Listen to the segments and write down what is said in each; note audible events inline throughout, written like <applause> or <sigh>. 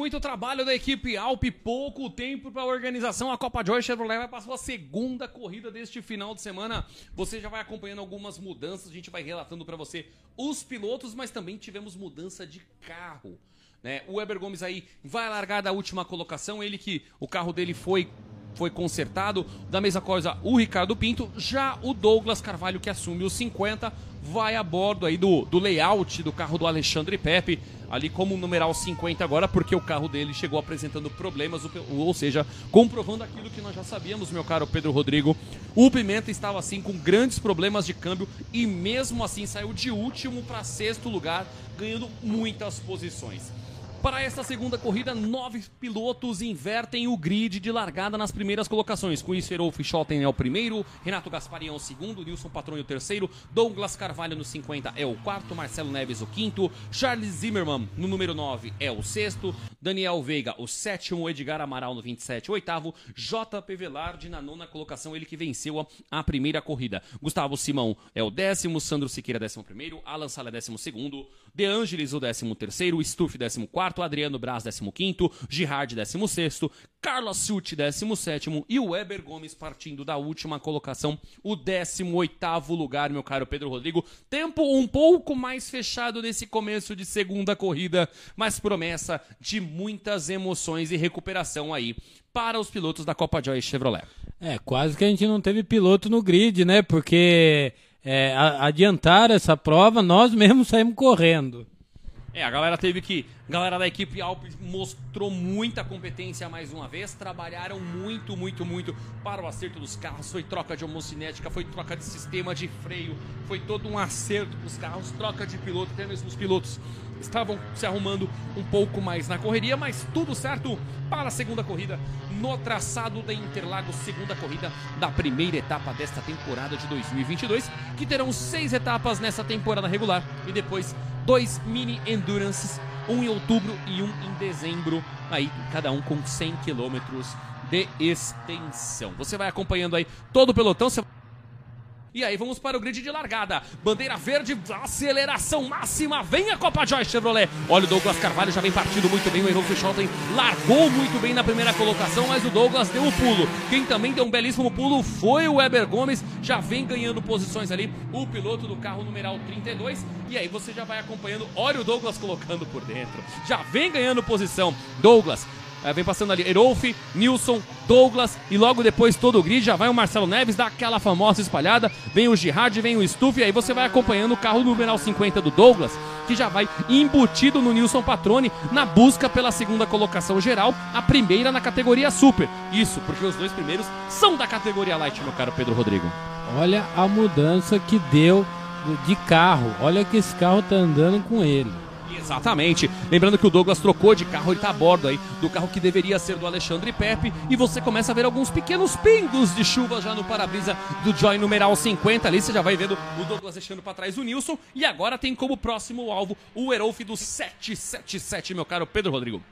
muito trabalho da equipe Alpe, pouco tempo para a organização. A Copa Joy Chevrolet vai passar a segunda corrida deste final de semana. Você já vai acompanhando algumas mudanças, a gente vai relatando para você os pilotos, mas também tivemos mudança de carro. Né? O Weber Gomes aí vai largar da última colocação, ele que o carro dele foi foi consertado. Da mesma coisa, o Ricardo Pinto. Já o Douglas Carvalho, que assume os 50, vai a bordo aí do, do layout do carro do Alexandre Pepe, ali como numeral 50 agora, porque o carro dele chegou apresentando problemas, ou seja, comprovando aquilo que nós já sabíamos, meu caro Pedro Rodrigo. O Pimenta estava assim com grandes problemas de câmbio e mesmo assim saiu de último para sexto lugar, ganhando muitas posições. Para esta segunda corrida, nove pilotos invertem o grid de largada nas primeiras colocações. Com isso, Erolf Schotten é o primeiro, Renato Gasparian é o segundo, Nilson Patrone o terceiro, Douglas Carvalho no 50 é o quarto, Marcelo Neves o quinto, Charles Zimmermann no número 9 é o sexto, Daniel Veiga o sétimo, Edgar Amaral no 27 o oitavo, JP Velarde na nona colocação, ele que venceu a, a primeira corrida. Gustavo Simão é o décimo, Sandro Siqueira décimo primeiro, Alan Sala décimo segundo, De Angelis o décimo terceiro, Stuff décimo quarto, Adriano Braz, 15º, Girard, 16º, Carlos Suti, 17º e o Weber Gomes partindo da última colocação, o 18º lugar, meu caro Pedro Rodrigo. Tempo um pouco mais fechado nesse começo de segunda corrida, mas promessa de muitas emoções e recuperação aí para os pilotos da Copa Joy Chevrolet. É, quase que a gente não teve piloto no grid, né? Porque é, adiantar essa prova, nós mesmos saímos correndo. É, a galera teve que. A galera da equipe Alpes mostrou muita competência mais uma vez. Trabalharam muito, muito, muito para o acerto dos carros. Foi troca de homocinética, foi troca de sistema de freio, foi todo um acerto dos carros, troca de piloto, até mesmo os pilotos estavam se arrumando um pouco mais na correria, mas tudo certo para a segunda corrida no traçado da Interlagos, segunda corrida da primeira etapa desta temporada de 2022, que terão seis etapas nessa temporada regular e depois dois mini endurances, um em outubro e um em dezembro, aí cada um com 100 quilômetros de extensão. Você vai acompanhando aí todo o pelotão, você e aí vamos para o grid de largada. Bandeira verde, aceleração máxima. Vem a Copa Joy Chevrolet. Olha o Douglas Carvalho já vem partindo muito bem. O Henrique Schotten largou muito bem na primeira colocação, mas o Douglas deu um pulo. Quem também deu um belíssimo pulo foi o Weber Gomes. Já vem ganhando posições ali. O piloto do carro numeral 32. E aí você já vai acompanhando. Olha o Douglas colocando por dentro. Já vem ganhando posição. Douglas é, vem passando ali Erolf, Nilson, Douglas e logo depois todo o grid já vai o Marcelo Neves, dá aquela famosa espalhada, vem o Girard, vem o Stuff e aí você vai acompanhando o carro numeral 50 do Douglas, que já vai embutido no Nilson Patrone na busca pela segunda colocação geral, a primeira na categoria Super. Isso, porque os dois primeiros são da categoria Light, meu caro Pedro Rodrigo. Olha a mudança que deu de carro. Olha que esse carro tá andando com ele. Exatamente. Lembrando que o Douglas trocou de carro, ele tá a bordo aí do carro que deveria ser do Alexandre Pepe. E você começa a ver alguns pequenos pingos de chuva já no para-brisa do Joy numeral 50. Ali você já vai vendo o Douglas deixando para trás o Nilson. E agora tem como próximo alvo o Erolf do 777, meu caro Pedro Rodrigo.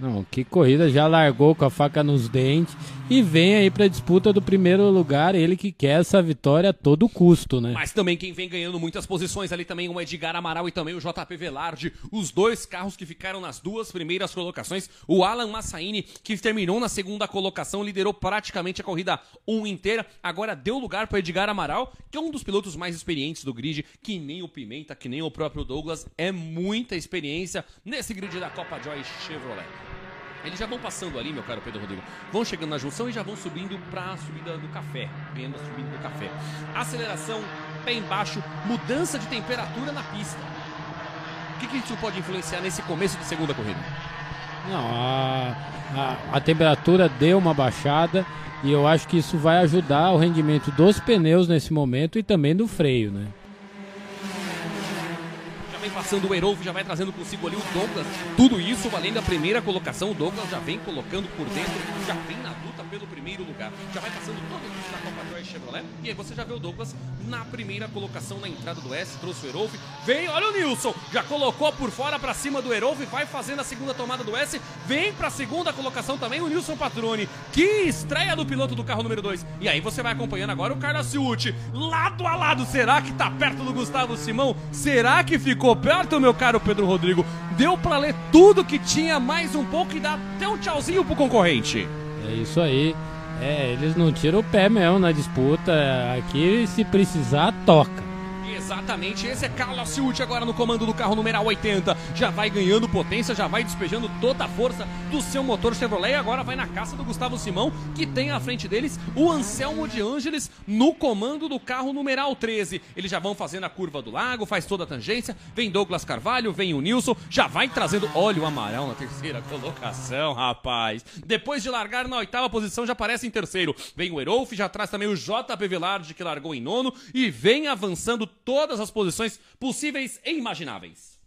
Não, que corrida, já largou com a faca nos dentes e vem aí para a disputa do primeiro lugar, ele que quer essa vitória a todo custo, né? Mas também quem vem ganhando muitas posições ali também o Edgar Amaral e também o JP Velarde, os dois carros que ficaram nas duas primeiras colocações, o Alan Massaini que terminou na segunda colocação, liderou praticamente a corrida 1 inteira, agora deu lugar para Edgar Amaral, que é um dos pilotos mais experientes do grid, que nem o Pimenta, que nem o próprio Douglas, é muita experiência nesse grid da Copa Joy Chevrolet. Eles já vão passando ali, meu caro Pedro Rodrigo. Vão chegando na junção e já vão subindo para a subida do café. Ganhando a subida do café. Aceleração, pé embaixo, mudança de temperatura na pista. O que, que isso pode influenciar nesse começo de segunda corrida? Não, a, a, a temperatura deu uma baixada e eu acho que isso vai ajudar o rendimento dos pneus nesse momento e também do freio, né? Passando o Erolf, já vai trazendo consigo ali o Douglas. Tudo isso valendo a primeira colocação. O Douglas já vem colocando por dentro, já vem na luta pelo primeiro lugar. Já vai passando todo mundo na Copa Joy Chevrolet. E aí você já vê o Douglas na primeira colocação na entrada do S, trouxe o Erolf. Vem, olha o Nilson, já colocou por fora para cima do Erolf, vai fazendo a segunda tomada do S. Vem para a segunda colocação também o Nilson Patrone. Que estreia do piloto do carro número 2. E aí você vai acompanhando agora o Carlos Ciucci, lado a lado. Será que tá perto do Gustavo Simão? Será que ficou perto, meu caro Pedro Rodrigo? Deu para ler tudo que tinha, mais um pouco e dá até um tchauzinho pro concorrente. É isso aí. É, eles não tiram o pé mesmo na disputa. Aqui, se precisar, toca. Exatamente, esse é Carlos Ciucci agora no comando do carro numeral 80. Já vai ganhando potência, já vai despejando toda a força do seu motor Chevrolet agora vai na caça do Gustavo Simão, que tem à frente deles o Anselmo de Ângeles no comando do carro numeral 13. Eles já vão fazendo a curva do lago, faz toda a tangência, vem Douglas Carvalho, vem o Nilson, já vai trazendo, olha o Amaral na terceira <laughs> colocação, rapaz. Depois de largar na oitava posição, já aparece em terceiro. Vem o Erolf, já traz também o JP Velarde, que largou em nono, e vem avançando todas as posições possíveis e imagináveis.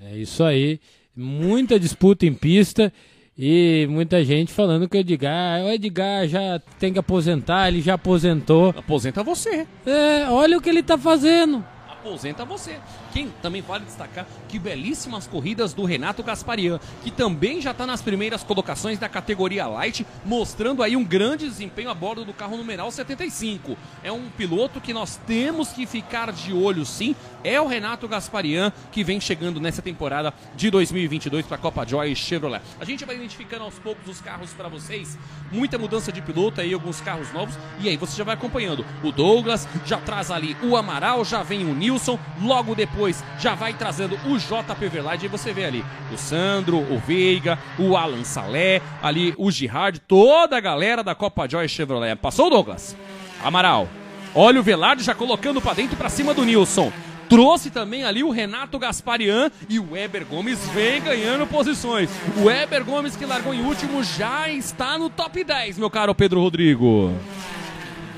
É isso aí. Muita disputa em pista e muita gente falando que o Edgar, o Edgar já tem que aposentar, ele já aposentou. Aposenta você. É, olha o que ele tá fazendo. Aposenta você. Quem também vale destacar que belíssimas corridas do Renato Gasparian, que também já está nas primeiras colocações da categoria Light, mostrando aí um grande desempenho a bordo do carro numeral 75. É um piloto que nós temos que ficar de olho sim. É o Renato Gasparian que vem chegando nessa temporada de 2022 para a Copa Joy Chevrolet. A gente vai identificando aos poucos os carros para vocês. Muita mudança de piloto aí, alguns carros novos. E aí você já vai acompanhando. O Douglas já traz ali o Amaral, já vem o Nilson. Logo depois depois já vai trazendo o JP Verlaine. E você vê ali o Sandro, o Veiga, o Alan Salé, ali o Girard, toda a galera da Copa Joy Chevrolet. Passou o Douglas. Amaral. Olha o Velarde já colocando para dentro para cima do Nilson. Trouxe também ali o Renato Gasparian e o Weber Gomes vem ganhando posições. O Weber Gomes que largou em último já está no top 10, meu caro Pedro Rodrigo.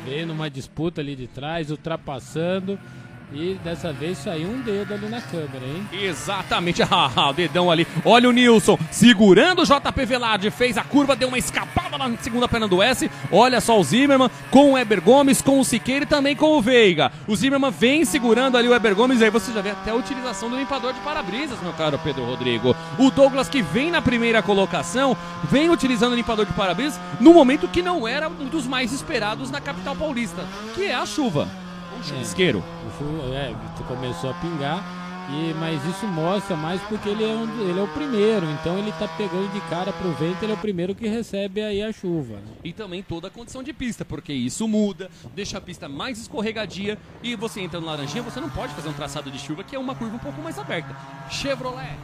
Vem numa disputa ali de trás, ultrapassando. E dessa vez saiu um dedo ali na câmera, hein? Exatamente, <laughs> ah, o dedão ali. Olha o Nilson segurando o JP Velarde, fez a curva, deu uma escapada na segunda perna do S. Olha só o Zimmerman com o Eber Gomes, com o Siqueira e também com o Veiga. O Zimmerman vem segurando ali o Eber Gomes, e aí você já vê até a utilização do limpador de para-brisas, meu caro Pedro Rodrigo. O Douglas que vem na primeira colocação, vem utilizando o limpador de para-brisas no momento que não era um dos mais esperados na capital paulista, que é a chuva. Um chuvisqueiro. É é, começou a pingar. E, mas isso mostra mais porque ele é, um, ele é o primeiro, então ele tá pegando de cara pro vento, ele é o primeiro que recebe aí a chuva. E também toda a condição de pista, porque isso muda, deixa a pista mais escorregadia e você entra no laranjinha, você não pode fazer um traçado de chuva que é uma curva um pouco mais aberta. Chevrolet,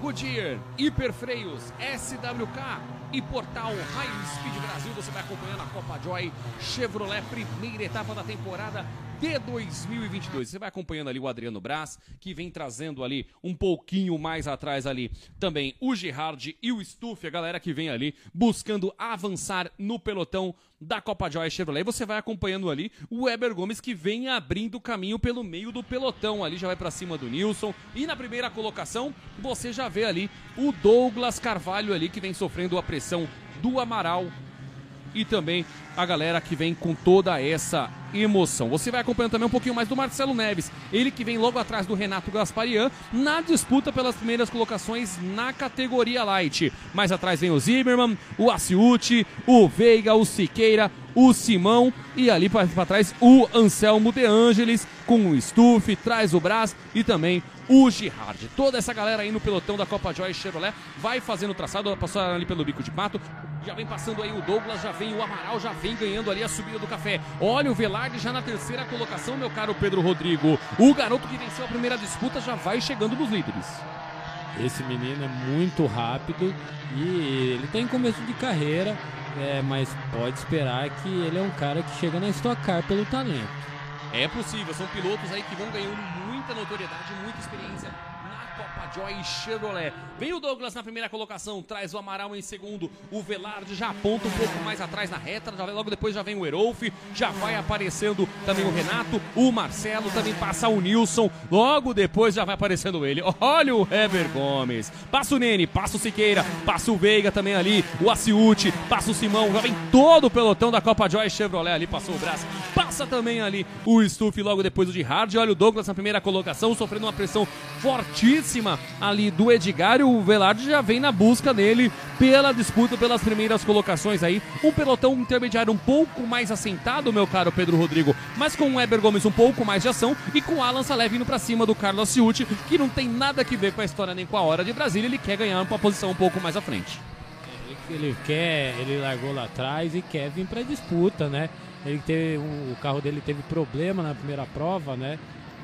Goodyear, Hiperfreios, SWK e Portal High Speed Brasil, você vai acompanhando a Copa Joy Chevrolet, primeira etapa da temporada de 2022. Você vai acompanhando ali o Adriano Braz, que vem trazendo ali um pouquinho mais atrás ali também o Gerard e o Stuff, a galera que vem ali buscando avançar no pelotão da Copa Joy Chevrolet. E você vai acompanhando ali o Weber Gomes que vem abrindo caminho pelo meio do pelotão. Ali já vai para cima do Nilson. E na primeira colocação, você já vê ali o Douglas Carvalho ali que vem sofrendo a pressão do Amaral e também a galera que vem com toda essa emoção. Você vai acompanhando também um pouquinho mais do Marcelo Neves, ele que vem logo atrás do Renato Gasparian na disputa pelas primeiras colocações na categoria Light. Mais atrás vem o Zimmermann, o Aciuti, o Veiga, o Siqueira, o Simão e ali para trás o Anselmo De Angelis com o Stuff, traz o Brás e também o Girard. Toda essa galera aí no pelotão da Copa Joy Chevrolet vai fazendo traçado, passou ali pelo bico de pato, já vem passando aí o Douglas, já vem o Amaral, já vem ganhando ali a subida do café. Olha o Velarde já na terceira colocação, meu caro Pedro Rodrigo. O garoto que venceu a primeira disputa já vai chegando nos líderes. Esse menino é muito rápido e ele tem começo de carreira, é, mas pode esperar que ele é um cara que chega na Stock Car pelo talento. É possível, são pilotos aí que vão ganhando muita notoriedade, muita experiência Joy Chevrolet. Vem o Douglas na primeira colocação, traz o Amaral em segundo, o Velarde já aponta um pouco mais atrás na reta, já, logo depois já vem o Erolf, já vai aparecendo também o Renato, o Marcelo, também passa o Nilson, logo depois já vai aparecendo ele. Olha o Heber Gomes, passa o Nene, passa o Siqueira, passa o Veiga também ali, o Aciute, passa o Simão, já vem todo o pelotão da Copa Joy Chevrolet ali, passou o braço, passa também ali o Stuff logo depois o de Hard, olha o Douglas na primeira colocação, sofrendo uma pressão fortíssima ali do Edgar e o Velarde já vem na busca dele pela disputa pelas primeiras colocações aí. Um pelotão intermediário um pouco mais assentado, meu caro Pedro Rodrigo, mas com o Weber Gomes um pouco mais de ação e com o Alan Salé vindo pra cima do Carlos Ciuti, que não tem nada a ver com a história nem com a hora de Brasília, ele quer ganhar uma posição um pouco mais à frente. Ele quer, ele largou lá atrás e quer vir pra disputa, né? Ele teve, o carro dele teve problema na primeira prova, né?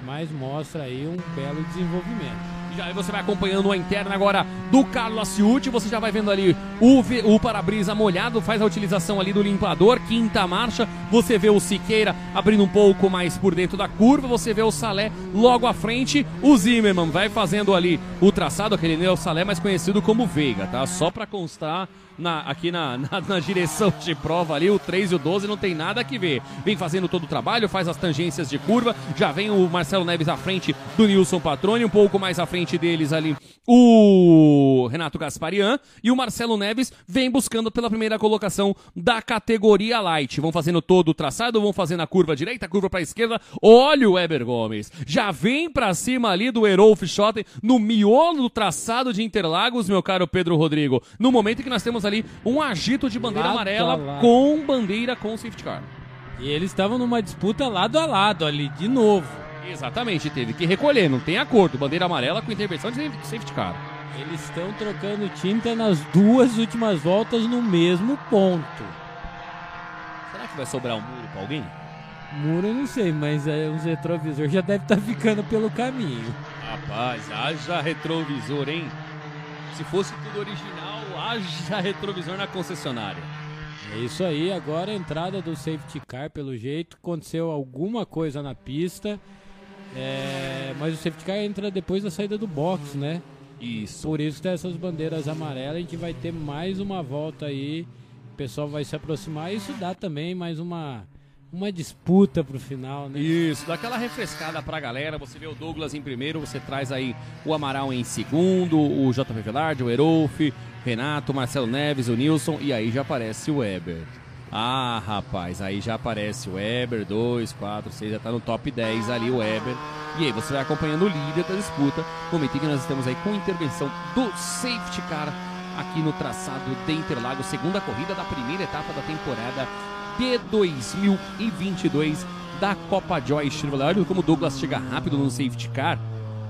Mas mostra aí um belo desenvolvimento. Já aí você vai acompanhando a interna agora do Carlos Aciuti. Você já vai vendo ali o, o para-brisa molhado, faz a utilização ali do limpador, quinta marcha. Você vê o Siqueira abrindo um pouco mais por dentro da curva. Você vê o Salé logo à frente. O Zimmermann vai fazendo ali o traçado, aquele é o Salé mais conhecido como Veiga, tá? Só para constar na, aqui na, <laughs> na, na, direção de prova ali, o 3 e o 12 não tem nada que ver. Vem fazendo todo o trabalho, faz as tangências de curva, já vem o Marcelo Neves à frente do Nilson Patrone, um pouco mais à frente deles ali o Renato Gasparian e o Marcelo Neves vem buscando pela primeira colocação da categoria Light. Vão fazendo todo o traçado, vão fazendo a curva direita, a curva para esquerda. Olha o Weber Gomes. Já vem para cima ali do Erolf Schotten no miolo do traçado de Interlagos, meu caro Pedro Rodrigo. No momento em que nós temos ali um agito de bandeira lado amarela com bandeira com safety car. E eles estavam numa disputa lado a lado ali, de novo. Exatamente, teve que recolher, não tem acordo. Bandeira amarela com intervenção de safety car. Eles estão trocando tinta nas duas últimas voltas no mesmo ponto. Será que vai sobrar um muro para alguém? Muro eu não sei, mas é, os retrovisor já deve estar tá ficando pelo caminho. Rapaz, haja retrovisor, hein? Se fosse tudo original, haja retrovisor na concessionária. É isso aí, agora a entrada do safety car, pelo jeito, aconteceu alguma coisa na pista. É, mas o safety car entra depois da saída do box, né? Isso. Por isso tem essas bandeiras amarelas, a gente vai ter mais uma volta aí. O pessoal vai se aproximar. Isso dá também mais uma uma disputa pro final, né? Isso, dá aquela refrescada pra galera. Você vê o Douglas em primeiro, você traz aí o Amaral em segundo, o JP Velarde, o Erolf, Renato, Marcelo Neves, o Nilson e aí já aparece o Weber. Ah, rapaz, aí já aparece o Weber, 2, 4, 6, já tá no top 10 ali o Weber. E aí você vai acompanhando o líder da disputa, momento em que nós estamos aí com intervenção do safety car aqui no traçado de Interlagos, segunda corrida da primeira etapa da temporada de 2022 da Copa Joy Chevrolet. Olha como o Douglas chega rápido no safety car,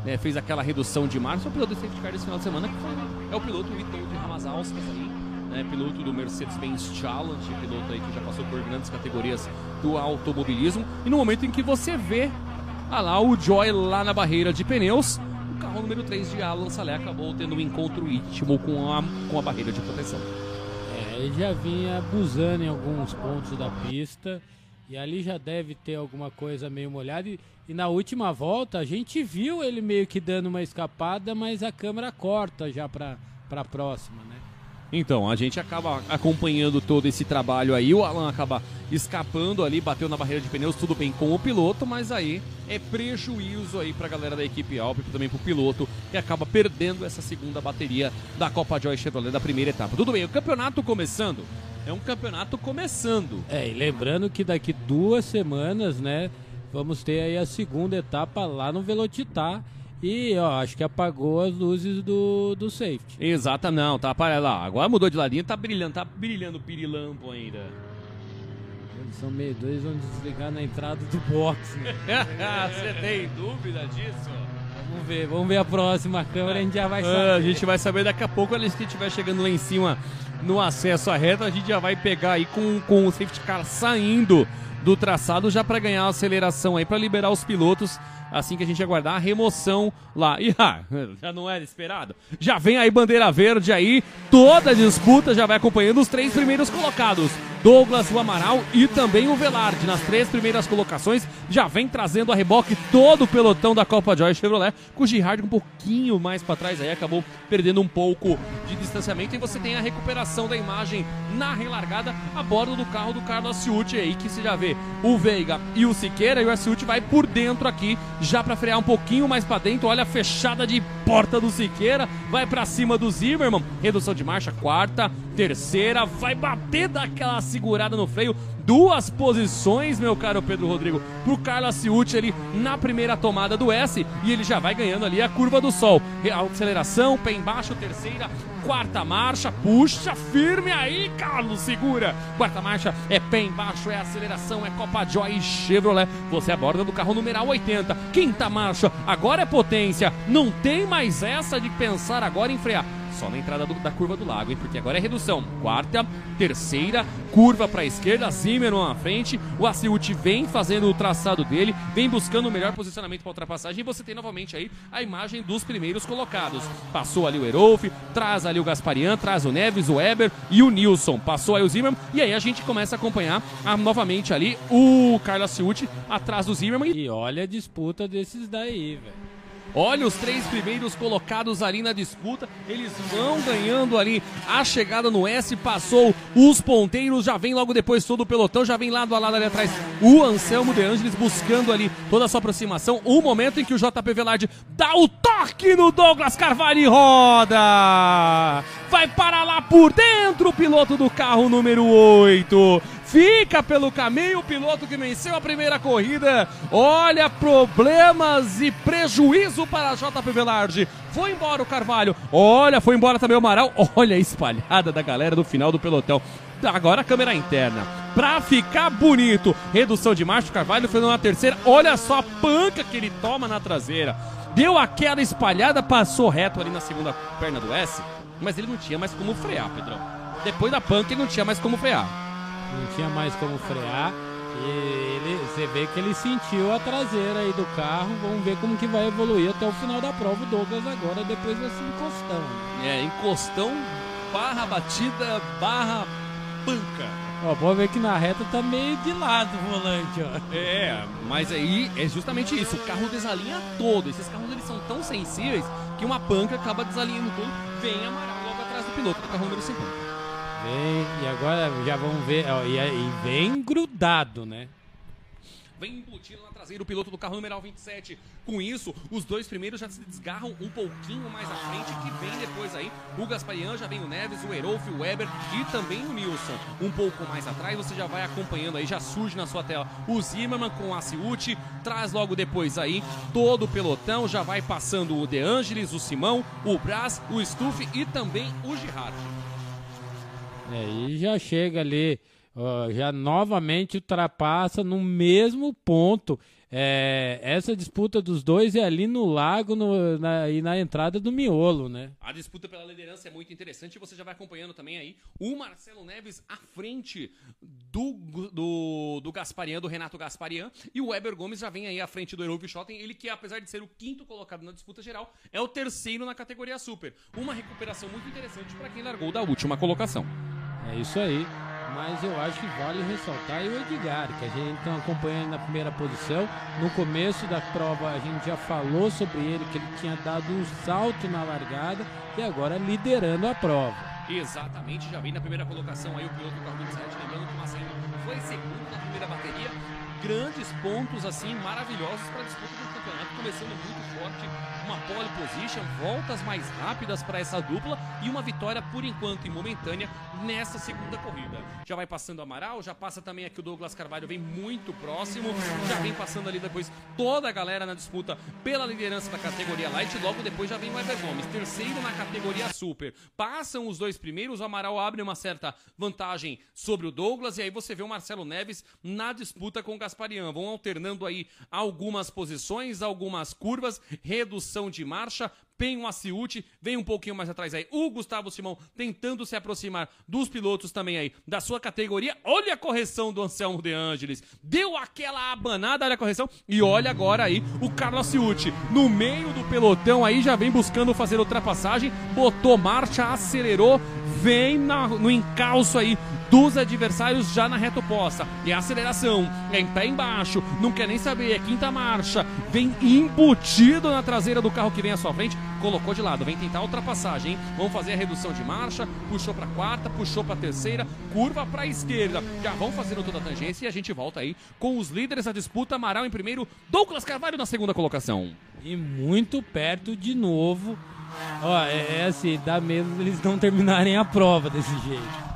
né, fez aquela redução de março. O piloto do safety car desse final de semana que foi, é o piloto Vitor de Ramazauskas aí né, piloto do Mercedes-Benz Challenge, piloto aí que já passou por grandes categorias do automobilismo. E no momento em que você vê ah lá o Joy lá na barreira de pneus, o carro número 3 de Alan Salé acabou tendo um encontro íntimo com a, com a barreira de proteção. É, ele já vinha abusando em alguns pontos da pista. E ali já deve ter alguma coisa meio molhada. E, e, na última volta a gente viu ele meio que dando uma escapada, mas a câmera corta já para a próxima, né? Então, a gente acaba acompanhando todo esse trabalho aí. O Alan acaba escapando ali, bateu na barreira de pneus, tudo bem com o piloto, mas aí é prejuízo aí pra galera da equipe Alp e também pro piloto, que acaba perdendo essa segunda bateria da Copa Joy Chevrolet da primeira etapa. Tudo bem, o campeonato começando. É um campeonato começando. É, e lembrando que daqui duas semanas, né, vamos ter aí a segunda etapa lá no Velocitar e, ó, acho que apagou as luzes do, do safety. Exata, não, tá para lá. Agora mudou de ladinho, tá brilhando, tá brilhando o pirilampo ainda. Eles são meio dois, vão desligar na entrada do box. Né? <laughs> Você tem dúvida disso? Vamos ver, vamos ver a próxima câmera, a gente já vai saber. Ah, a gente vai saber daqui a pouco, quando a gente estiver chegando lá em cima no acesso à reta, a gente já vai pegar aí com, com o safety car saindo do traçado já para ganhar aceleração aí, para liberar os pilotos assim que a gente aguardar a remoção lá. E <laughs> ah, já não era esperado. Já vem aí bandeira verde aí, toda a disputa já vai acompanhando os três primeiros colocados. Douglas, o Amaral e também o Velarde. Nas três primeiras colocações, já vem trazendo a reboque todo o pelotão da Copa Joy Chevrolet, com o Girard um pouquinho mais para trás aí, acabou perdendo um pouco de distanciamento. E você tem a recuperação da imagem na relargada a bordo do carro do Carlos Ciuti aí, que você já vê o Veiga e o Siqueira, e o Ciuti vai por dentro aqui, já para frear um pouquinho mais para dentro. Olha a fechada de porta do Siqueira, vai para cima do Zimmermann, redução de marcha, quarta, terceira, vai bater daquela segurada no freio. Duas posições, meu caro Pedro Rodrigo, pro Carlos Ciucci ali na primeira tomada do S e ele já vai ganhando ali a curva do sol. Aceleração, pé embaixo, terceira, quarta marcha, puxa firme aí, Carlos, segura. Quarta marcha é pé embaixo, é aceleração, é Copa Joy Chevrolet. Você aborda do carro numeral 80. Quinta marcha, agora é potência. Não tem mais essa de pensar agora em frear só na entrada do, da curva do lago, hein? Porque agora é redução. Quarta, terceira, curva para a esquerda, Zimmerman na frente. O Aciut vem fazendo o traçado dele, vem buscando o melhor posicionamento para ultrapassagem. E você tem novamente aí a imagem dos primeiros colocados. Passou ali o Erolf, traz ali o Gasparian, traz o Neves, o Weber e o Nilson. Passou aí o Zimmerman e aí a gente começa a acompanhar a, novamente ali o Carlos Aciut atrás do Zimmerman. E olha a disputa desses daí, velho. Olha os três primeiros colocados ali na disputa. Eles vão ganhando ali a chegada no S. Passou os ponteiros. Já vem logo depois todo o pelotão. Já vem lado a lado ali atrás o Anselmo De Angelis buscando ali toda a sua aproximação. O momento em que o JP Velarde dá o toque no Douglas Carvalho e roda. Vai para lá por dentro o piloto do carro número 8 fica pelo caminho o piloto que venceu a primeira corrida. Olha, problemas e prejuízo para JP Velarde. Foi embora o Carvalho. Olha, foi embora também o Amaral. <laughs> Olha a espalhada da galera do final do pelotão. Agora a câmera interna. Pra ficar bonito. Redução de marcha, o Carvalho foi na terceira. Olha só a panca que ele toma na traseira. Deu aquela espalhada, passou reto ali na segunda perna do S. Mas ele não tinha mais como frear, Pedrão. Depois da panca, ele não tinha mais como frear não tinha mais como frear. E ele, você vê que ele sentiu a traseira aí do carro. Vamos ver como que vai evoluir até o final da prova. O Douglas agora depois ser encostão. É, encostão, barra batida, barra panca. Ó, pode ver que na reta tá meio de lado o volante, ó. É, mas aí é justamente isso. O carro desalinha todo. Esses carros eles são tão sensíveis que uma panca acaba desalinhando tudo. Vem amarelo logo atrás do piloto do carro número 50. Vem, e agora já vamos ver, ó, e, e vem grudado, né? Vem embutido na traseira o piloto do carro numeral 27. Com isso, os dois primeiros já se desgarram um pouquinho mais à frente, que vem depois aí o Gasparian, já vem o Neves, o Erolf, o Weber e também o Nilson. Um pouco mais atrás, você já vai acompanhando aí, já surge na sua tela o Zimmerman com a Ciuti, traz logo depois aí todo o pelotão, já vai passando o De Angelis, o Simão, o Brás, o Stuff e também o Girard. É, e já chega ali, já novamente ultrapassa no mesmo ponto. É, essa disputa dos dois é ali no lago no, na, e na entrada do miolo, né? A disputa pela liderança é muito interessante e você já vai acompanhando também aí o Marcelo Neves à frente do, do, do Gasparian, do Renato Gasparian, e o Weber Gomes já vem aí à frente do Erovi Schotten, ele que apesar de ser o quinto colocado na disputa geral, é o terceiro na categoria Super. Uma recuperação muito interessante para quem largou da última colocação. É isso aí. Mas eu acho que vale ressaltar o Edgar, que a gente está acompanhando na primeira posição. No começo da prova a gente já falou sobre ele, que ele tinha dado um salto na largada e agora liderando a prova. Exatamente, já vem na primeira colocação aí o piloto do carro 27, lembrando que o Marcelo foi segundo na primeira bateria. Grandes pontos assim, maravilhosos para a disputa do campeonato, começando muito forte uma pole position, voltas mais rápidas para essa dupla e uma vitória por enquanto e momentânea nessa segunda corrida. Já vai passando Amaral, já passa também aqui o Douglas Carvalho, vem muito próximo, já vem passando ali depois toda a galera na disputa pela liderança da categoria Light, logo depois já vem o Ever Gomes, terceiro na categoria Super. Passam os dois primeiros, o Amaral abre uma certa vantagem sobre o Douglas e aí você vê o Marcelo Neves na disputa com o Gasparian. Vão alternando aí algumas posições, algumas curvas, redução de marcha, Penho Aciute, vem um pouquinho mais atrás aí. O Gustavo Simão tentando se aproximar dos pilotos também aí da sua categoria. Olha a correção do Anselmo De Angelis. Deu aquela abanada, olha a correção. E olha agora aí o Carlos Aciute. No meio do pelotão aí já vem buscando fazer ultrapassagem. Botou marcha, acelerou. Vem na, no encalço aí dos adversários já na reta oposta. É aceleração, é em pé embaixo, não quer nem saber, é quinta marcha, vem embutido na traseira do carro que vem à sua frente, colocou de lado, vem tentar a ultrapassagem, hein? Vamos fazer a redução de marcha, puxou para quarta, puxou para terceira, curva para esquerda. Já vão fazendo toda a tangência e a gente volta aí com os líderes da disputa, Amaral em primeiro, Douglas Carvalho na segunda colocação. E muito perto de novo. Ó, é, é assim, dá medo eles não terminarem a prova desse jeito.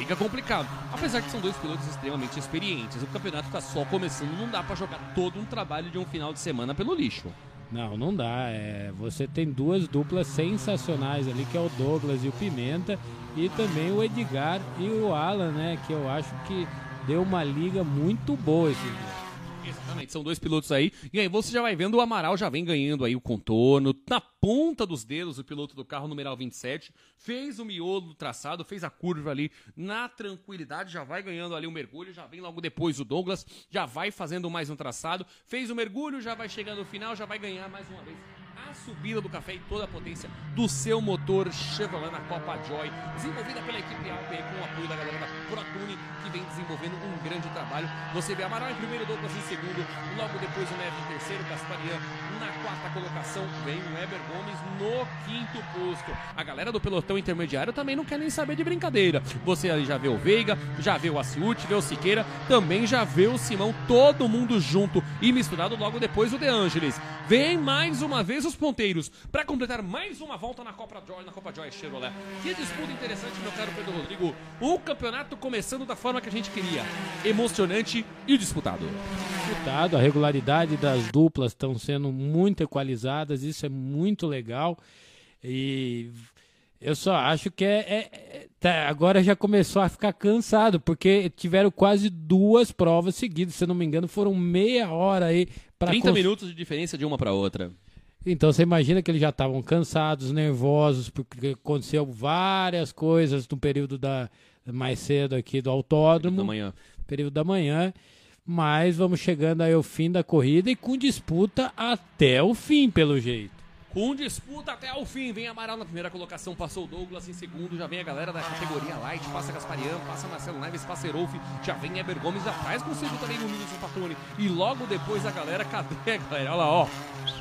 Fica complicado. Apesar que são dois pilotos extremamente experientes, o campeonato está só começando, não dá para jogar todo um trabalho de um final de semana pelo lixo. Não, não dá. É, você tem duas duplas sensacionais ali, que é o Douglas e o Pimenta, e também o Edgar e o Alan, né? Que eu acho que deu uma liga muito boa esse dia. Exatamente, são dois pilotos aí. E aí você já vai vendo o Amaral já vem ganhando aí o contorno. Na ponta dos dedos, o piloto do carro numeral 27. Fez o miolo do traçado, fez a curva ali na tranquilidade, já vai ganhando ali o mergulho. Já vem logo depois o Douglas, já vai fazendo mais um traçado. Fez o mergulho, já vai chegando no final, já vai ganhar mais uma vez a subida do café e toda a potência do seu motor Chevrolet na Copa Joy, desenvolvida pela equipe Alpe com o apoio da galera da ProTune, que vem desenvolvendo um grande trabalho. Você vê Amaral em primeiro, Douglas em segundo, logo depois o Neve em terceiro, Gasparian na quarta colocação, vem o Weber Gomes no quinto posto. A galera do pelotão intermediário também não quer nem saber de brincadeira. Você ali já vê o Veiga, já vê o Aciute, vê o Siqueira, também já vê o Simão, todo mundo junto e misturado logo depois o De Angelis. Vem mais uma vez os ponteiros para completar mais uma volta na Copa Joy, na Copa Joy Chevrolet. Que disputa interessante, meu caro Pedro Rodrigo. O campeonato começando da forma que a gente queria, emocionante e disputado. Disputado, a regularidade das duplas estão sendo muito equalizadas, isso é muito legal. E eu só acho que é, é, é tá, agora já começou a ficar cansado, porque tiveram quase duas provas seguidas, se eu não me engano, foram meia hora aí. 30 cons... minutos de diferença de uma para outra. Então você imagina que eles já estavam cansados, nervosos, porque aconteceu várias coisas no período da mais cedo aqui do autódromo. Período da manhã. Período da manhã. Mas vamos chegando aí ao fim da corrida e com disputa até o fim, pelo jeito. Com disputa até o fim, vem Amaral na primeira colocação, passou o Douglas em segundo, já vem a galera da categoria Light, passa Gasparian, passa Marcelo Neves, passa Erolf, já vem Eber Gomes, atrás consigo também o Nilson Patrone. E logo depois a galera, cadê a galera? Olha lá, ó,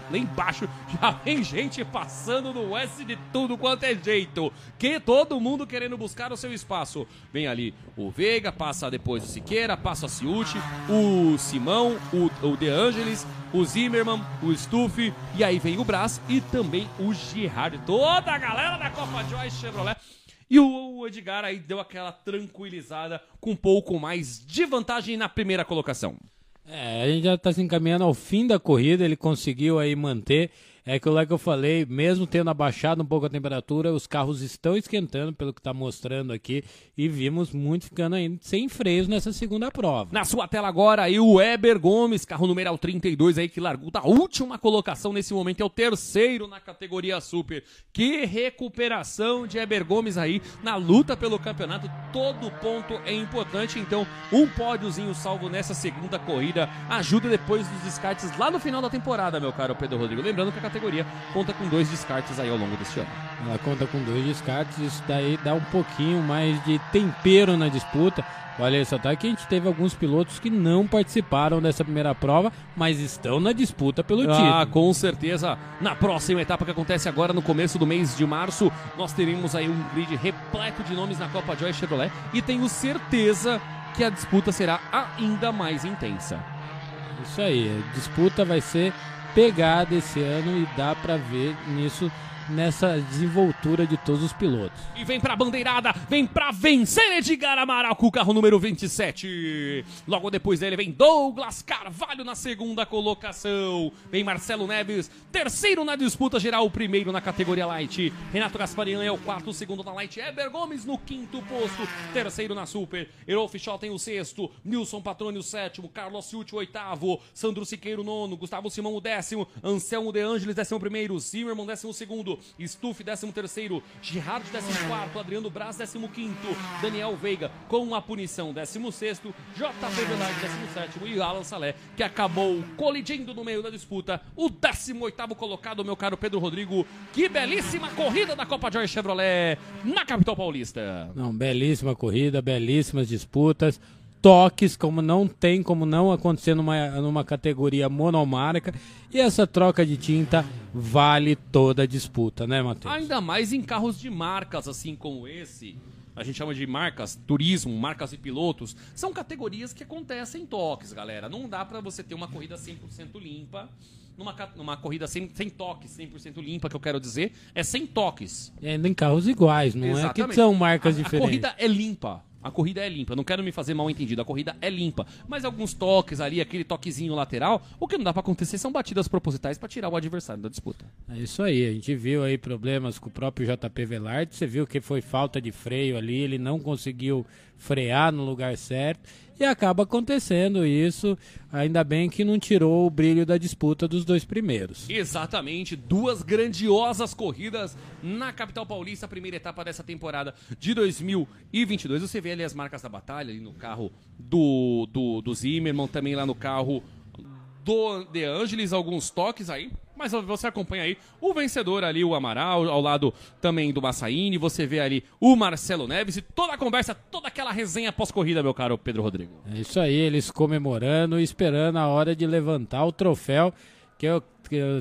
lá embaixo já vem gente passando no S de tudo quanto é jeito, que todo mundo querendo buscar o seu espaço. Vem ali o Veiga, passa depois o Siqueira, passa o Ciuti, o Simão, o, o De Angelis, o Zimmerman, o Stuff, e aí vem o Brás e também o Girard. Toda a galera da Copa Joyce Chevrolet. E o Edgar aí deu aquela tranquilizada com um pouco mais de vantagem na primeira colocação. É, a gente já está se encaminhando ao fim da corrida, ele conseguiu aí manter é aquilo lá que eu falei, mesmo tendo abaixado um pouco a temperatura, os carros estão esquentando, pelo que está mostrando aqui, e vimos muito ficando ainda sem freios nessa segunda prova. Na sua tela agora, aí o Weber Gomes, carro numeral 32 aí, que largou da última colocação nesse momento, é o terceiro na categoria Super. Que recuperação de Weber Gomes aí na luta pelo campeonato, todo ponto é importante, então um pódiozinho salvo nessa segunda corrida ajuda depois dos descartes lá no final da temporada, meu caro Pedro Rodrigo. Lembrando que a categoria conta com dois descartes aí ao longo deste ano. Ela conta com dois descartes, isso daí dá um pouquinho mais de tempero na disputa. Olha só, tá que a gente teve alguns pilotos que não participaram dessa primeira prova, mas estão na disputa pelo ah, título. Ah, com certeza. Na próxima etapa que acontece agora no começo do mês de março, nós teremos aí um grid repleto de nomes na Copa Joy Chevrolet e tenho certeza que a disputa será ainda mais intensa. Isso aí, a disputa vai ser pegada esse ano e dá para ver nisso nessa desenvoltura de todos os pilotos. E vem pra bandeirada, vem pra vencer Edgar Amaral com o carro número 27. Logo depois dele vem Douglas Carvalho na segunda colocação. Vem Marcelo Neves, terceiro na disputa geral, o primeiro na categoria Light. Renato Gasparian é o quarto, segundo na Light. Eber Gomes no quinto posto, terceiro na Super. Erolf tem o sexto, Nilson Patrone o sétimo, Carlos Ciuti o oitavo, Sandro Siqueiro o nono, Gustavo Simão o décimo, Anselmo De Angelis décimo primeiro, Zimmermann décimo segundo, Stuff, 13 terceiro, Girard, 14 quarto, Adriano Braz, 15 quinto, Daniel Veiga com a punição, 16 sexto, JP Velarde, 17 e Alan Salé, que acabou colidindo no meio da disputa, o 18 oitavo colocado, meu caro Pedro Rodrigo. Que belíssima corrida da Copa Joy Chevrolet na capital paulista. Não, belíssima corrida, belíssimas disputas toques, como não tem como não acontecer numa, numa categoria monomarca. E essa troca de tinta vale toda a disputa, né, Matheus? Ainda mais em carros de marcas assim como esse. A gente chama de marcas, turismo, marcas e pilotos. São categorias que acontecem em toques, galera. Não dá para você ter uma corrida 100% limpa numa, numa corrida sem, sem toques, 100% limpa, que eu quero dizer, é sem toques. E ainda em carros iguais, não Exatamente. é que são marcas a, diferentes. A corrida é limpa. A corrida é limpa, não quero me fazer mal entendido, a corrida é limpa. Mas alguns toques ali, aquele toquezinho lateral, o que não dá para acontecer são batidas propositais para tirar o adversário da disputa. É isso aí, a gente viu aí problemas com o próprio JP Velarde, você viu que foi falta de freio ali, ele não conseguiu frear no lugar certo e acaba acontecendo isso. Ainda bem que não tirou o brilho da disputa dos dois primeiros. Exatamente, duas grandiosas corridas na capital paulista, primeira etapa dessa temporada de 2022. Você vê ali as marcas da batalha, ali no carro do, do, do Zimmermann, também lá no carro do De Angelis, alguns toques aí. Mas você acompanha aí o vencedor ali, o Amaral, ao lado também do Massaini. Você vê ali o Marcelo Neves e toda a conversa, toda aquela resenha pós-corrida, meu caro Pedro Rodrigo. É isso aí, eles comemorando e esperando a hora de levantar o troféu que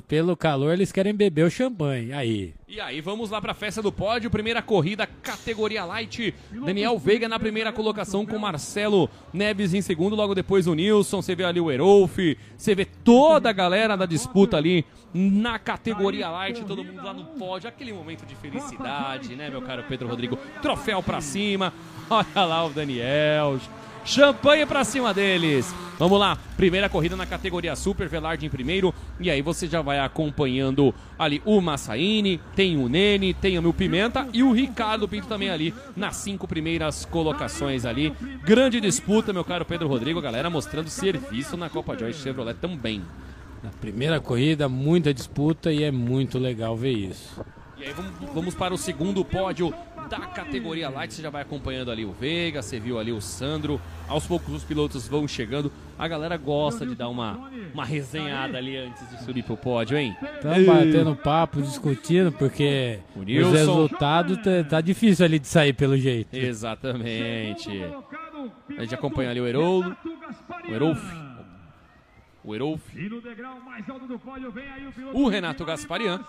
pelo calor eles querem beber o champanhe. Aí. E aí, vamos lá para a festa do pódio. Primeira corrida, categoria light. Daniel Veiga na primeira colocação com Marcelo Neves em segundo. Logo depois o Nilson. Você vê ali o Erolf. Você vê toda a galera da disputa ali na categoria light. Todo mundo lá no pódio. Aquele momento de felicidade, né, meu caro Pedro Rodrigo? Troféu para cima. Olha lá o Daniel. Champanhe para cima deles. Vamos lá, primeira corrida na categoria Super, Velarde em primeiro. E aí você já vai acompanhando ali o Massaini, tem o Nene, tem o Meu Pimenta e o Ricardo Pinto também ali nas cinco primeiras colocações ali. Grande disputa, meu caro Pedro Rodrigo. Galera mostrando serviço na Copa Joyce Chevrolet também. Na primeira corrida, muita disputa e é muito legal ver isso. E aí vamos, vamos para o segundo pódio da categoria Light. Você já vai acompanhando ali o Veiga, você viu ali o Sandro. Aos poucos os pilotos vão chegando. A galera gosta de dar uma, uma resenhada ali antes de subir pro pódio, hein? Estão batendo papo, discutindo, porque os resultados tá, tá, difícil ali de sair pelo jeito. Exatamente. A gente acompanha ali o Heroldo, o Herolf, o Herolf, o Renato Gasparian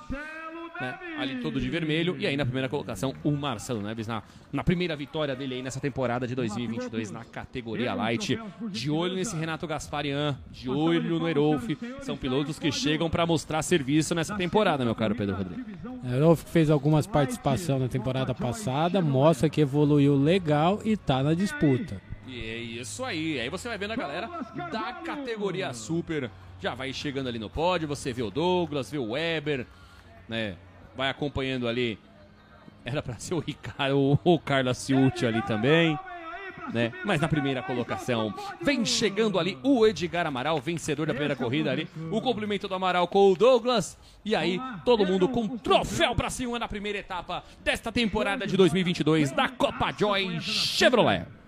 né? Ali todo de vermelho. E aí na primeira colocação, o Marcelo Neves na, na primeira vitória dele aí nessa temporada de 2022 na categoria Light. De olho nesse Renato Gasparian, de olho no Erolf. São pilotos que chegam para mostrar serviço nessa temporada, meu caro Pedro Rodrigues. Erolf fez algumas participações na temporada passada, mostra que evoluiu legal e tá na disputa. E é isso aí. Aí você vai vendo a galera da categoria Super. Já vai chegando ali no pódio. Você vê o Douglas, vê o Weber, né? vai acompanhando ali. Era para ser o Ricardo, o Carlos Ciucci ali também. Né? Mas na primeira colocação vem chegando ali o Edgar Amaral, vencedor da primeira corrida ali. O cumprimento do Amaral com o Douglas. E aí, todo mundo com troféu para cima na primeira etapa desta temporada de 2022 da Copa Joy Chevrolet.